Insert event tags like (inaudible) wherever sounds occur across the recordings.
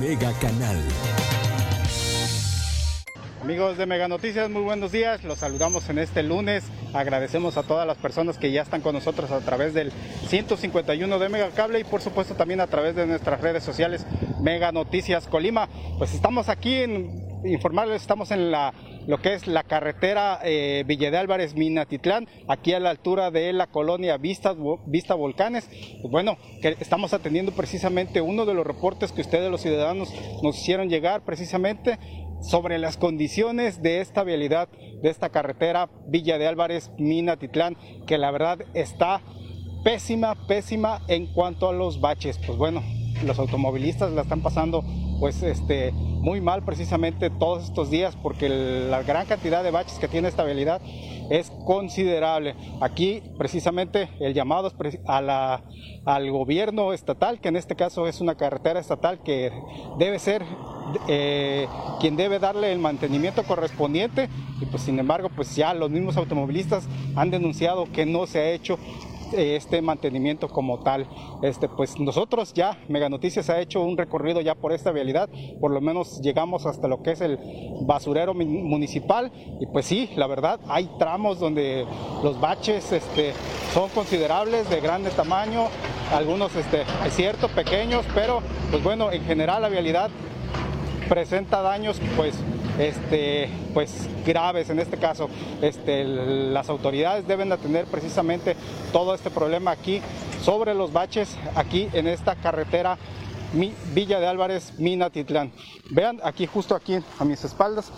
Mega Canal. Amigos de Mega Noticias, muy buenos días. Los saludamos en este lunes. Agradecemos a todas las personas que ya están con nosotros a través del 151 de Mega Cable y por supuesto también a través de nuestras redes sociales Mega Noticias Colima. Pues estamos aquí en informarles, estamos en la lo que es la carretera eh, Villa de Álvarez Minatitlán, aquí a la altura de la colonia Vista, Vista Volcanes. Pues bueno, que estamos atendiendo precisamente uno de los reportes que ustedes los ciudadanos nos hicieron llegar precisamente sobre las condiciones de esta vialidad, de esta carretera Villa de Álvarez Minatitlán, que la verdad está pésima, pésima en cuanto a los baches. Pues bueno, los automovilistas la están pasando pues este muy mal precisamente todos estos días porque la gran cantidad de baches que tiene esta vialidad es considerable. Aquí precisamente el llamado es a la, al gobierno estatal, que en este caso es una carretera estatal que debe ser eh, quien debe darle el mantenimiento correspondiente y pues sin embargo pues ya los mismos automovilistas han denunciado que no se ha hecho este mantenimiento como tal. Este, pues nosotros ya, Mega Noticias ha hecho un recorrido ya por esta vialidad, por lo menos llegamos hasta lo que es el basurero municipal. Y pues sí, la verdad, hay tramos donde los baches este, son considerables, de grande tamaño, algunos este, es cierto, pequeños, pero pues bueno, en general la vialidad presenta daños pues este, pues graves en este caso. Este, las autoridades deben atender precisamente todo este problema aquí sobre los baches aquí en esta carretera Villa de Álvarez, Minatitlán. Vean aquí justo aquí a mis espaldas.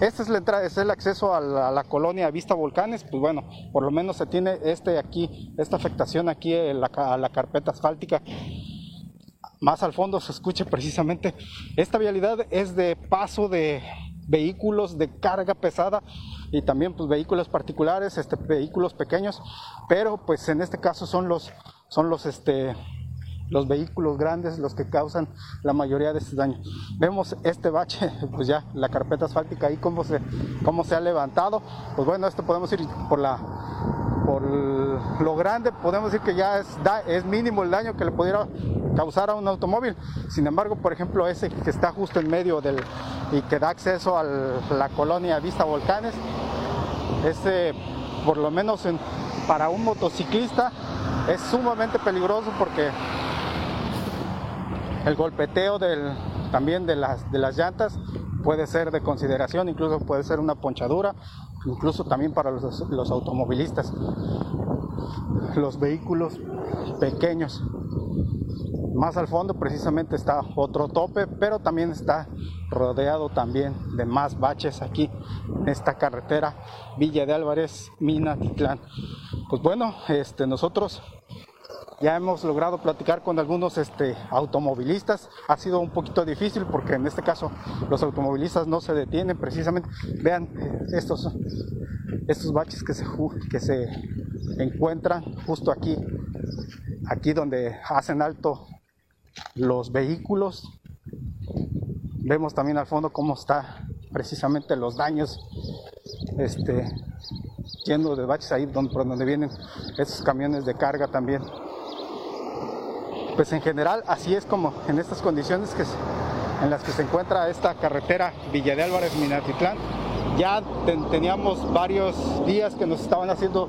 Esta es la entrada, es el acceso a la, colonia Vista Volcanes. Pues bueno, por lo menos se tiene este aquí, esta afectación aquí a la carpeta asfáltica más al fondo se escucha precisamente. Esta vialidad es de paso de vehículos de carga pesada y también pues vehículos particulares, este, vehículos pequeños, pero pues en este caso son los, son los, este, los vehículos grandes los que causan la mayoría de este daño. Vemos este bache, (laughs) pues ya la carpeta asfáltica ahí cómo se, cómo se ha levantado, pues bueno, esto podemos ir por la por lo grande podemos decir que ya es, es mínimo el daño que le pudiera causar a un automóvil. Sin embargo, por ejemplo, ese que está justo en medio del y que da acceso a la colonia Vista Volcanes, ese por lo menos para un motociclista es sumamente peligroso porque el golpeteo también de las, de las llantas puede ser de consideración, incluso puede ser una ponchadura, incluso también para los, los automovilistas. Los vehículos pequeños. Más al fondo precisamente está otro tope, pero también está rodeado también de más baches aquí en esta carretera Villa de Álvarez, Minatitlán. Pues bueno, este, nosotros ya hemos logrado platicar con algunos este, automovilistas. Ha sido un poquito difícil porque en este caso los automovilistas no se detienen precisamente. Vean estos, estos baches que se, que se encuentran justo aquí, aquí donde hacen alto los vehículos. Vemos también al fondo cómo está precisamente los daños este, llenos de baches ahí donde, por donde vienen esos camiones de carga también pues en general así es como en estas condiciones que en las que se encuentra esta carretera Villa de Álvarez Minatitlán. Ya teníamos varios días que nos estaban haciendo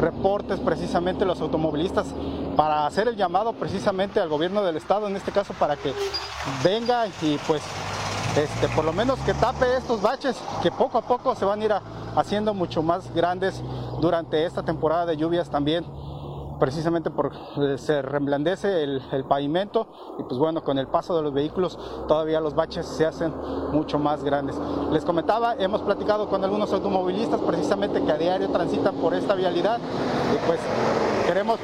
reportes precisamente los automovilistas para hacer el llamado precisamente al gobierno del estado, en este caso para que venga y pues este, por lo menos que tape estos baches que poco a poco se van a ir haciendo mucho más grandes durante esta temporada de lluvias también precisamente porque eh, se reblandece el, pavimento y pues bueno, con el paso de los vehículos todavía los baches se hacen mucho más grandes. Les comentaba, hemos platicado con algunos automovilistas precisamente que a diario transitan por esta vialidad y pues queremos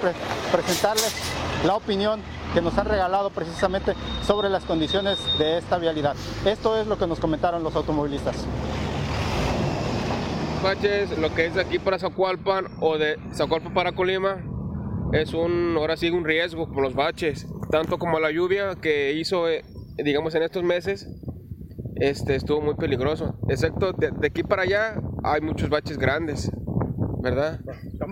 presentarles la opinión que nos han regalado precisamente sobre las condiciones de esta vialidad. Esto es lo que nos comentaron los automovilistas. Baches, lo que es de aquí para Zacualpan o de Zacualpan para Colima, es un, ahora sí, un riesgo por los baches, tanto como la lluvia que hizo, eh, digamos, en estos meses, este, estuvo muy peligroso. Excepto de, aquí para allá hay muchos baches grandes, ¿verdad?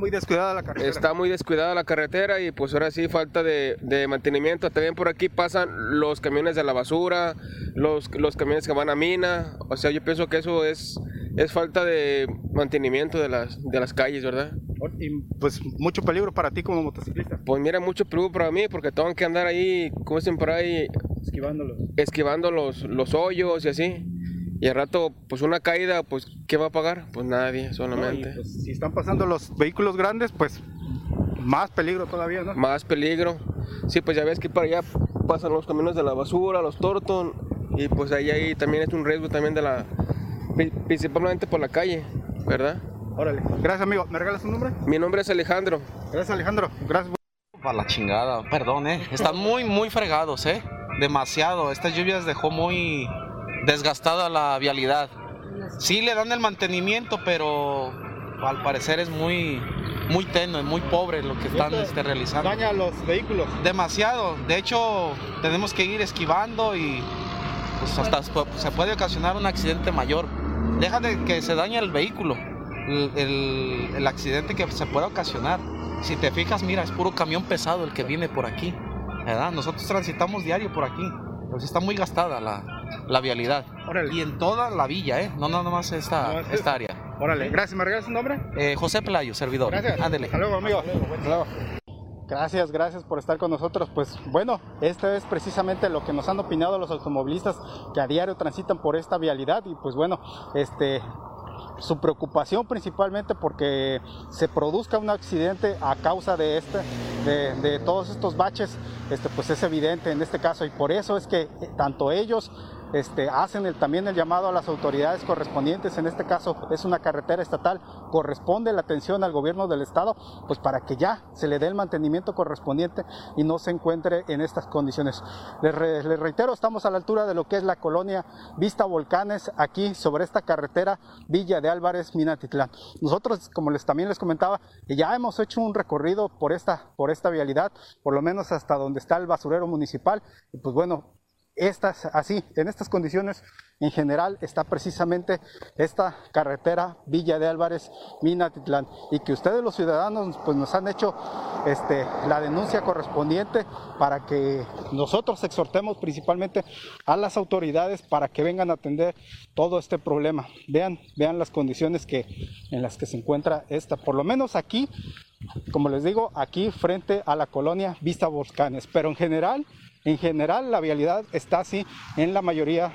Está muy descuidada la carretera. Está muy descuidada la carretera y pues ahora sí falta de, de mantenimiento. También por aquí pasan los camiones de la basura, los, los camiones que van a mina. O sea, yo pienso que eso es, es falta de mantenimiento de las, de las calles, ¿verdad? Y pues mucho peligro para ti como motociclista. Pues mira, mucho peligro para mí porque tengo que andar ahí, como dicen por ahí, esquivándolos. Esquivando los, los hoyos y así. Y al rato, pues una caída, pues ¿qué va a pagar? Pues nadie, solamente. Pues, si están pasando los vehículos grandes, pues más peligro todavía, ¿no? Más peligro. Sí, pues ya ves que para allá pasan los caminos de la basura, los torton, y pues ahí, ahí también es un riesgo también de la, principalmente por la calle, ¿verdad? Órale. Gracias, amigo. ¿Me regalas un nombre? Mi nombre es Alejandro. Gracias, Alejandro. Gracias. Para la chingada, perdón, eh. Están muy, muy fregados, eh. Demasiado. Estas lluvias dejó muy desgastada la vialidad. Sí le dan el mantenimiento, pero al parecer es muy, muy tenue, muy pobre lo que están este, realizando. Daña los vehículos. Demasiado. De hecho, tenemos que ir esquivando y pues hasta se puede ocasionar un accidente mayor. Deja de que se dañe el vehículo el, accidente que se puede ocasionar. Si te fijas, mira, es puro camión pesado el que viene por aquí. ¿verdad? Nosotros transitamos diario por aquí. Pero está muy gastada la, vialidad. Y en toda la villa, ¿eh? No nada más esta, esta área. Órale, gracias. ¿Me regalas su nombre? Eh, José Pelayo, servidor. Gracias. Ándele. Hasta luego, amigo. Gracias, gracias por estar con nosotros. Pues bueno, esto es precisamente lo que nos han opinado los automovilistas que a diario transitan por esta vialidad y pues bueno, este su preocupación principalmente porque se produzca un accidente a causa de este, de, todos estos baches, este, pues es evidente en este caso y por eso es que tanto ellos este, hacen el, también el llamado a las autoridades correspondientes, en este caso es una carretera estatal, corresponde la atención al gobierno del estado, pues para que ya se le dé el mantenimiento correspondiente y no se encuentre en estas condiciones. Les, reitero, estamos a la altura de lo que es la colonia Vista Volcanes, aquí sobre esta carretera Villa de Álvarez, Minatitlán. Nosotros, como les también les comentaba, ya hemos hecho un recorrido por esta, por esta vialidad, por lo menos hasta donde está el basurero municipal, y pues bueno, estas, así, en estas condiciones, en general, está precisamente esta carretera Villa de Álvarez, Minatitlán, y que ustedes los ciudadanos pues, nos han hecho este, la denuncia correspondiente para que nosotros exhortemos principalmente a las autoridades para que vengan a atender todo este problema. Vean, vean las condiciones que, en las que se encuentra esta, por lo menos aquí, como les digo, aquí frente a la colonia Vista Volcanes, pero en general en general la vialidad está así en la mayoría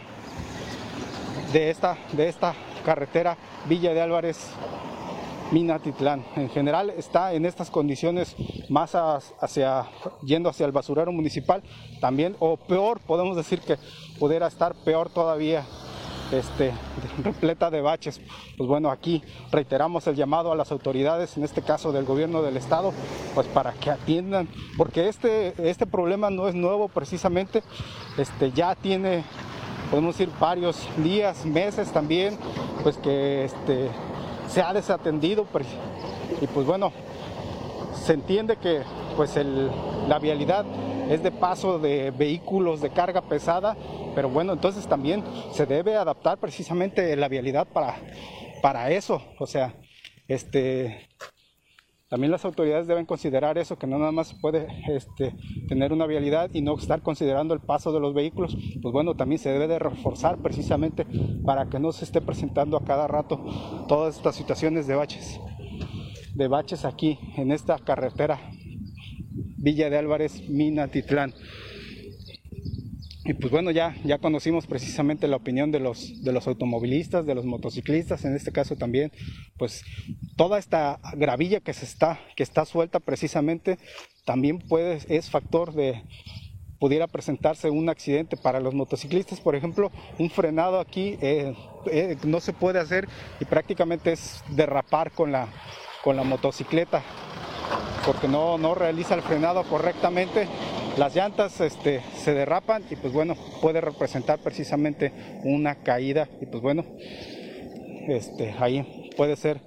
de esta, de esta carretera Villa de Álvarez Minatitlán. En general está en estas condiciones más hacia yendo hacia el basurero municipal también o peor, podemos decir que pudiera estar peor todavía este, (laughs) repleta de baches. Pues bueno, aquí reiteramos el llamado a las autoridades, en este caso del gobierno del estado, pues para que atiendan, porque este, este problema no es nuevo precisamente, este, ya tiene, podemos decir, varios días, meses también, pues que este, se ha desatendido y pues bueno, se entiende que pues el, la vialidad es de paso de vehículos de carga pesada, pero bueno, entonces también se debe adaptar precisamente la vialidad para, para eso, o sea, este, también las autoridades deben considerar eso, que no nada más puede este, tener una vialidad y no estar considerando el paso de los vehículos, pues bueno, también se debe de reforzar precisamente para que no se esté presentando a cada rato todas estas situaciones de baches. de baches aquí en esta carretera Villa de Álvarez, Minatitlán. Y pues bueno, ya, ya conocimos precisamente la opinión de los, de los automovilistas, de los motociclistas, en este caso también, pues toda esta gravilla que se está, que está suelta precisamente, también puede, es factor de, pudiera presentarse un accidente para los motociclistas, por ejemplo, un frenado aquí eh, eh, no se puede hacer y prácticamente es derrapar con la, con la motocicleta porque no, no realiza el frenado correctamente las llantas este, se derrapan y pues bueno, puede representar precisamente una caída y pues bueno, este, ahí puede ser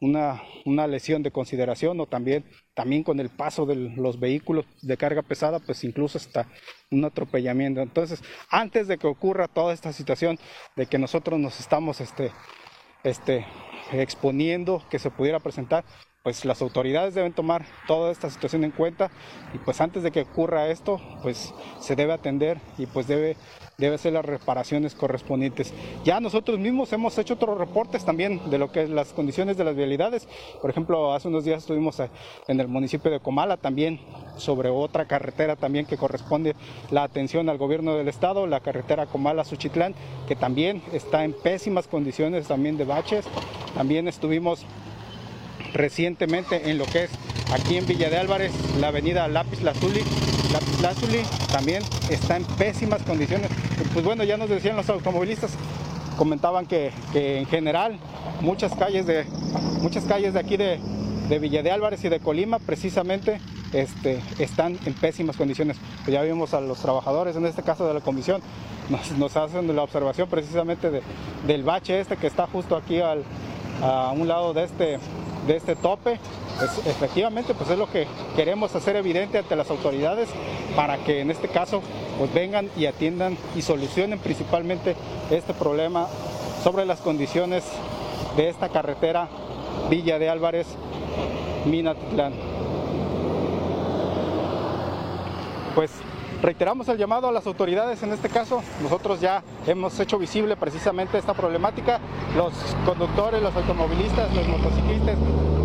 una, una, lesión de consideración o también, también con el paso de los vehículos de carga pesada, pues incluso hasta un atropellamiento. Entonces, antes de que ocurra toda esta situación de que nosotros nos estamos este, este, exponiendo que se pudiera presentar, pues las autoridades deben tomar toda esta situación en cuenta y pues antes de que ocurra esto, pues se debe atender y pues debe, debe hacer las reparaciones correspondientes. Ya nosotros mismos hemos hecho otros reportes también de lo que es las condiciones de las vialidades. Por ejemplo, hace unos días estuvimos en el municipio de Comala también sobre otra carretera también que corresponde la atención al gobierno del estado, la carretera Comala-Suchitlán, que también está en pésimas condiciones también de baches. También estuvimos recientemente en lo que es aquí en Villa de Álvarez, la avenida Lápiz Lazuli. Lápiz Lazuli también está en pésimas condiciones. Pues bueno, ya nos decían los automovilistas, comentaban que, en general muchas calles de, muchas calles de aquí de, Villa de Álvarez y de Colima precisamente este, están en pésimas condiciones. Pues ya vimos a los trabajadores, en este caso de la comisión, nos, hacen la observación precisamente del bache este que está justo aquí al, a un lado de este, de este tope. Efectivamente, pues es lo que queremos hacer evidente ante las autoridades para que en este caso pues vengan y atiendan y solucionen principalmente este problema sobre las condiciones de esta carretera Villa de Álvarez, Minatitlán. Pues Reiteramos el llamado a las autoridades en este caso. Nosotros ya hemos hecho visible precisamente esta problemática. Los conductores, los automovilistas, los motociclistas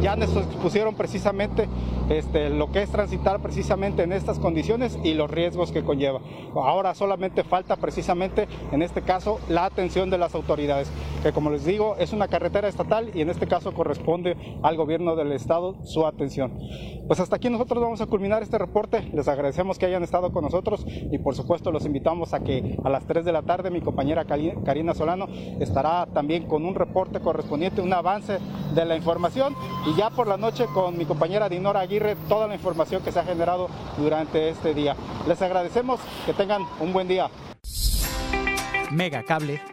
ya nos expusieron precisamente este, lo que es transitar precisamente en estas condiciones y los riesgos que conlleva. Ahora solamente falta precisamente en este caso la atención de las autoridades, que como les digo es una carretera estatal y en este caso corresponde al gobierno del estado su atención. Pues hasta aquí nosotros vamos a culminar este reporte. Les agradecemos que hayan estado con nosotros y por supuesto los invitamos a que a las 3 de la tarde mi compañera Karina Solano estará también con un reporte correspondiente, un avance de la información y ya por la noche con mi compañera Dinora Aguirre toda la información que se ha generado durante este día. Les agradecemos, que tengan un buen día. Mega Cable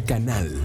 Canal.